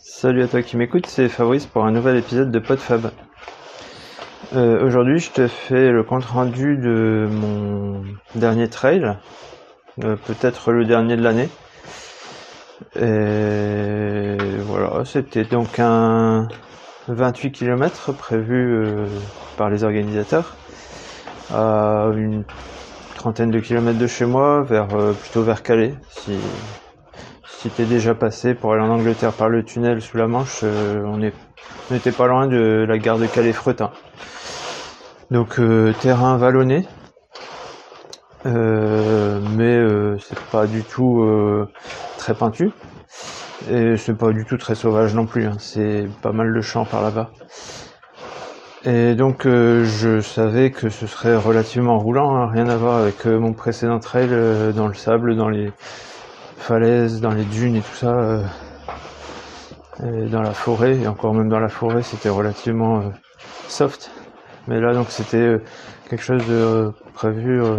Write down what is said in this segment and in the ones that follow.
Salut à toi qui m'écoute, c'est Fabrice pour un nouvel épisode de PodFab. Euh, Aujourd'hui, je te fais le compte rendu de mon dernier trail, euh, peut-être le dernier de l'année. Et voilà, c'était donc un 28 km prévu euh, par les organisateurs à une trentaine de kilomètres de chez moi, plutôt vers Calais, si si t'es déjà passé pour aller en Angleterre par le tunnel sous la Manche, euh, on n'était pas loin de la gare de Calais-Fretin. Donc euh, terrain vallonné, euh, mais euh, c'est pas du tout très peintu et c'est pas du tout très sauvage non plus. hein. C'est pas mal de champs par là-bas. Et donc je savais que ce serait relativement roulant, hein, rien à voir avec mon précédent trail dans le sable, dans les falaises, dans les dunes et tout ça, euh, et dans la forêt, et encore même dans la forêt, c'était relativement euh, soft. Mais là, donc, c'était euh, quelque chose de euh, prévu euh,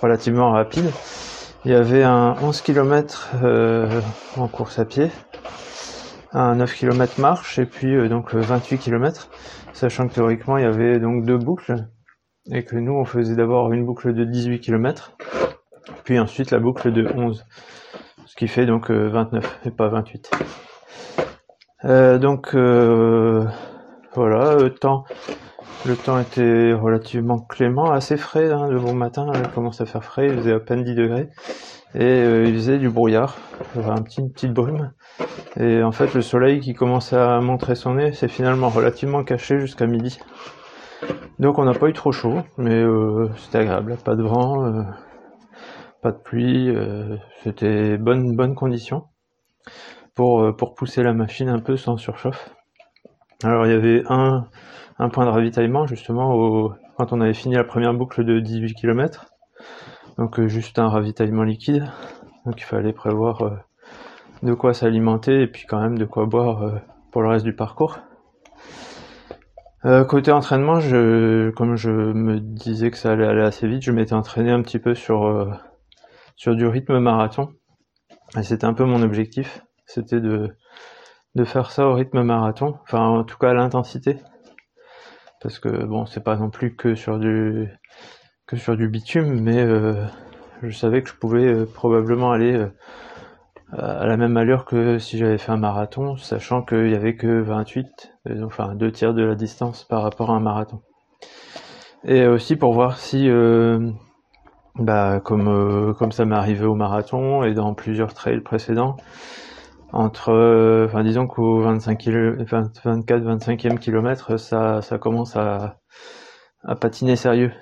relativement rapide. Il y avait un 11 km en course à pied, un 9 km marche, et puis donc euh, 28 km, sachant que théoriquement, il y avait donc deux boucles, et que nous, on faisait d'abord une boucle de 18 km, puis ensuite la boucle de 11 ce qui fait donc euh, 29 et pas 28. Euh, donc euh, voilà, le temps, était relativement clément, assez frais hein, le bon matin, il commence à faire frais, il faisait à peine 10 degrés et euh, il faisait du brouillard, un petit, une petite brume et en fait le soleil qui commençait à montrer son nez s'est finalement relativement caché jusqu'à midi. Donc on n'a pas eu trop chaud, mais euh, c'était agréable, pas de vent. Pas de pluie, euh, c'était bonne bonne condition pour euh, pour pousser la machine un peu sans surchauffe. Alors il y avait un un point de ravitaillement justement au, quand on avait fini la première boucle de 18 km. Donc euh, juste un ravitaillement liquide. Donc il fallait prévoir de quoi s'alimenter et puis quand même de quoi boire pour le reste du parcours. Côté entraînement, je, comme je me disais que ça allait aller assez vite, je m'étais entraîné un petit peu sur sur du rythme marathon. Et c'était un peu mon objectif, c'était de, faire ça au rythme marathon, enfin en tout cas à l'intensité. Parce que bon, c'est pas non plus que sur du que sur du bitume, mais euh, je savais que je pouvais euh, probablement aller euh, à la même allure que si j'avais fait un marathon, sachant qu'il y avait que 28, euh, enfin deux tiers de la distance par rapport à un marathon. Et aussi pour voir si bah, comme, euh, comme ça m'est arrivé au marathon et dans plusieurs trails précédents, entre, euh, enfin, disons qu'au 25 kilo, 24, 25e kilomètre, ça, ça commence à, à patiner sérieux.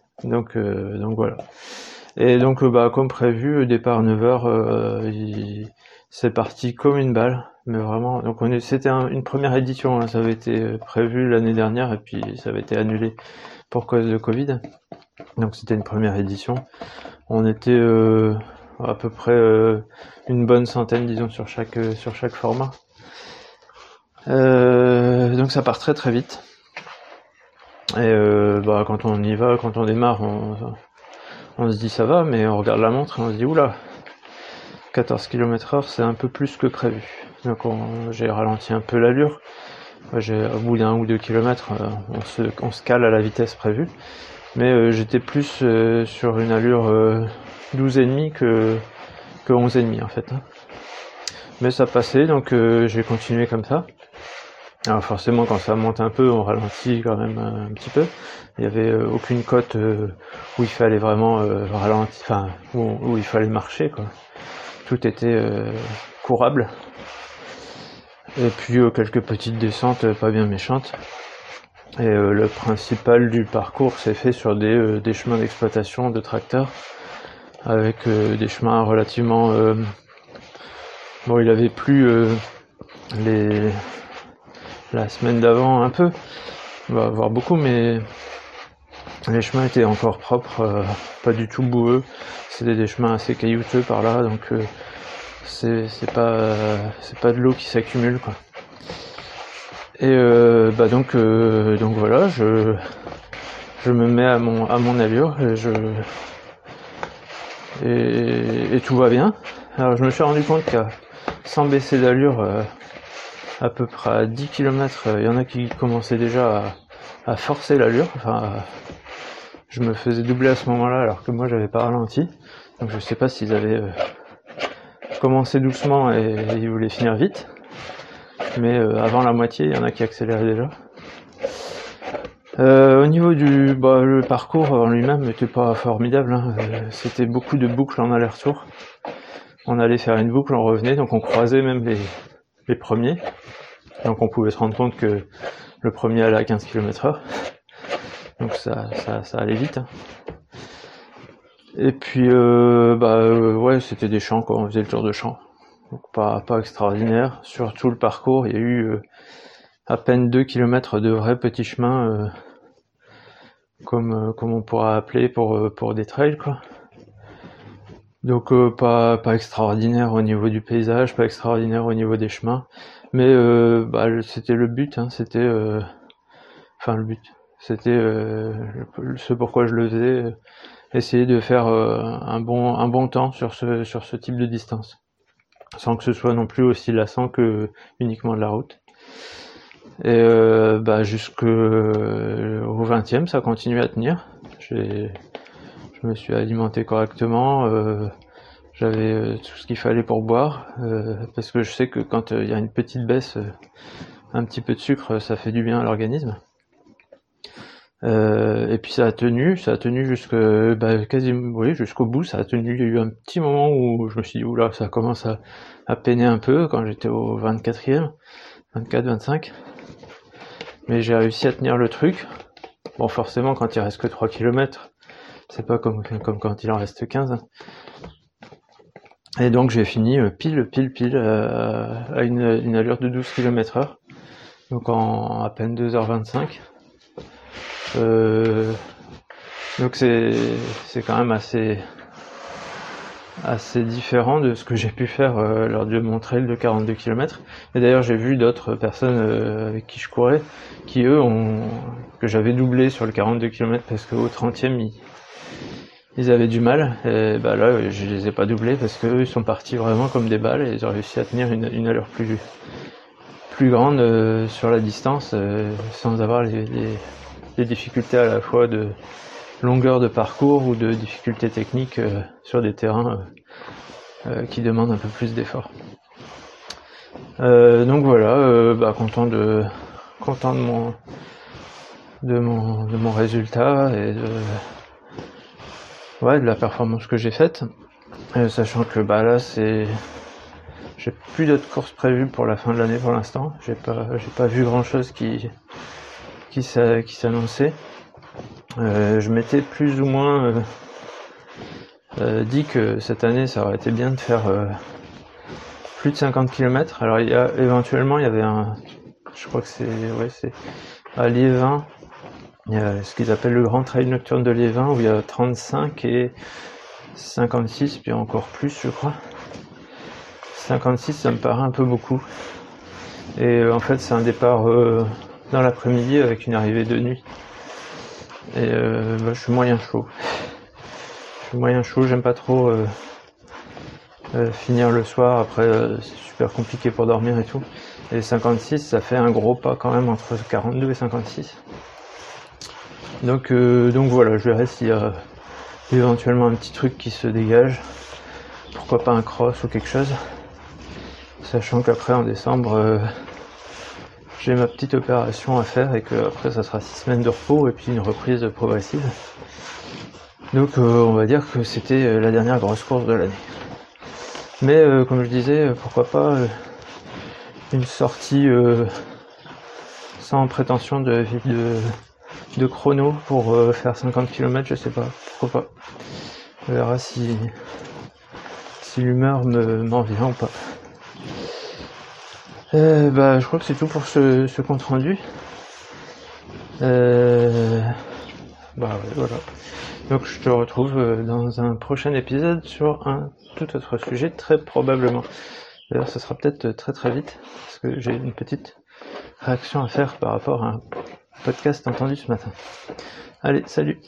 Donc, euh, donc voilà. Et donc, euh, bah, comme prévu, départ 9h, euh, c'est parti comme une balle. Mais vraiment, donc c'était un- une première édition, hein, ça avait été prévu l'année dernière et puis ça avait été annulé pour cause de Covid. Donc c'était une première édition. On était euh, à peu près euh, une bonne centaine, disons, sur chaque euh, sur chaque format. Donc ça part très très vite. Et bah, quand on y va, quand on démarre, on, on se dit ça va, mais on regarde la montre et on se dit oula, 14 km heure, c'est un peu plus que prévu. Donc on- j'ai ralenti un peu l'allure. Au bout d'un ou deux kilomètres, on se, on se cale à la vitesse prévue. Mais euh, j'étais plus euh, sur une allure euh, 12,5 que, que 11,5 en fait. hein. Mais ça passait, donc euh, j'ai continué comme ça. Alors forcément, quand ça monte un peu, on ralentit quand même un, petit peu. Il y avait euh, aucune côte euh, où il fallait vraiment euh, ralentir, enfin où, où il fallait marcher quoi. Tout était euh, courable. Et puis euh, quelques petites descentes euh, pas bien méchantes. Et euh, le principal du parcours s'est fait sur des, euh, des chemins d'exploitation de tracteurs, avec euh, des chemins relativement... euh, bon, il avait plu euh, les... la semaine d'avant un peu, va voir beaucoup, mais les chemins étaient encore propres, euh, pas du tout boueux. C'était des chemins assez caillouteux par là, donc c'est pas pas de l'eau qui s'accumule quoi. Et euh, bah donc euh, donc voilà, je je me mets à mon à mon allure et je et, tout va bien. Alors je me suis rendu compte qu'à sans baisser d'allure, euh, à peu près à 10 km, il y en a qui commençaient déjà à, forcer l'allure. Enfin, je me faisais doubler à ce moment-là alors que moi j'avais pas ralenti. Donc je sais pas s'ils avaient euh, commencé doucement et, ils voulaient finir vite. Mais euh, avant la moitié, il y en a qui accéléraient déjà. Euh, au niveau du bah, le parcours en lui-même n'était pas formidable. Hein. C'était beaucoup de boucles en aller-retour. On allait faire une boucle, on revenait, donc on croisait même les, les premiers. Donc on pouvait se rendre compte que le premier allait à 15 km heure. Donc ça, ça, ça allait vite. Hein. Et puis euh, bah euh, ouais c'était des champs quoi, on faisait le tour de champs. Donc pas, pas extraordinaire. Sur tout le parcours, il y a eu euh, à peine 2 km de vrais petits chemins comme, comme on pourra appeler pour, pour des trails quoi. Donc euh, pas, pas extraordinaire au niveau du paysage, pas extraordinaire au niveau des chemins, mais euh, bah, c'était le but, hein, c'était, euh, enfin le but, c'était ce pourquoi je le faisais, essayer de faire un bon un bon temps sur ce sur ce type de distance, sans que ce soit non plus aussi lassant que uniquement de la route. Et bah jusqu'au 20e, ça continue à tenir. Je me suis alimenté correctement, euh, j'avais euh, tout ce qu'il fallait pour boire, euh, parce que je sais que quand il y a une petite baisse, un petit peu de sucre, ça fait du bien à l'organisme. Et puis ça a tenu, ça a tenu jusque bah, quasiment, oui, jusqu'au bout, ça a tenu. Il y a eu un petit moment où je me suis dit oula, ça commence à, peiner un peu quand j'étais au 24e, 24, 25. Mais j'ai réussi à tenir le truc. Bon, forcément, quand il reste que 3 km, c'est pas comme, quand il en reste 15. Et donc j'ai fini euh, pile, pile, pile euh, à une, allure de 12 km heure. Donc en à peine 2h25. Euh, donc c'est, quand même assez, assez différent de ce que j'ai pu faire lors de mon trail de 42 km. Et d'ailleurs j'ai vu d'autres personnes avec qui je courais qui eux ont que j'avais doublé sur le 42 km parce qu'au 30e ils, avaient du mal. Et bah là, je les ai pas doublés parce qu'eux, ils sont partis vraiment comme des balles et ils ont réussi à tenir une, allure plus, plus grande euh, sur la distance euh, sans avoir les, difficultés à la fois de longueur de parcours ou de difficultés techniques euh, sur des terrains qui demandent un peu plus d'efforts. donc voilà, bah, content de mon résultat et de ouais, de la performance que j'ai faite. Euh, sachant que bah là c'est j'ai plus d'autres courses prévues pour la fin de l'année pour l'instant. J'ai pas j'ai pas vu grand chose qui qui s'annonçait. Euh, je m'étais plus ou moins euh, euh, dit que cette année ça aurait été bien de faire plus de 50 km. Alors il y a éventuellement il y avait un je crois que c'est ouais c'est à Liévin il y a ce qu'ils appellent le grand trail nocturne de Liévin où il y a 35 et 56, puis encore plus je crois. 56 ça me paraît un peu beaucoup. Et en fait c'est un départ dans l'après-midi avec une arrivée de nuit. Et euh, bah, je suis moyen chaud. Je suis moyen chaud, j'aime pas trop finir le soir, après c'est super compliqué pour dormir et tout. Et 56 ça fait un gros pas quand même entre 42 et 56. Donc, euh, donc voilà, je verrai s'il y a éventuellement un petit truc qui se dégage. Pourquoi pas un cross ou quelque chose. Sachant qu'après en décembre, euh, j'ai ma petite opération à faire et que après ça sera six semaines de repos et puis une reprise progressive. Donc euh, on va dire que c'était la dernière grosse course de l'année. Mais comme je disais, pourquoi pas une sortie sans prétention de, de chrono pour euh, faire 50 km, je sais pas, pourquoi pas. On verra si, si l'humeur me, m'en vient ou pas. Euh, bah, je crois que c'est tout pour ce, ce compte rendu. Euh, bah voilà. Donc je te retrouve euh, dans un prochain épisode sur un tout autre sujet, très probablement. D'ailleurs, ça sera peut-être très très vite, parce que j'ai une petite réaction à faire par rapport à un podcast entendu ce matin. Allez, salut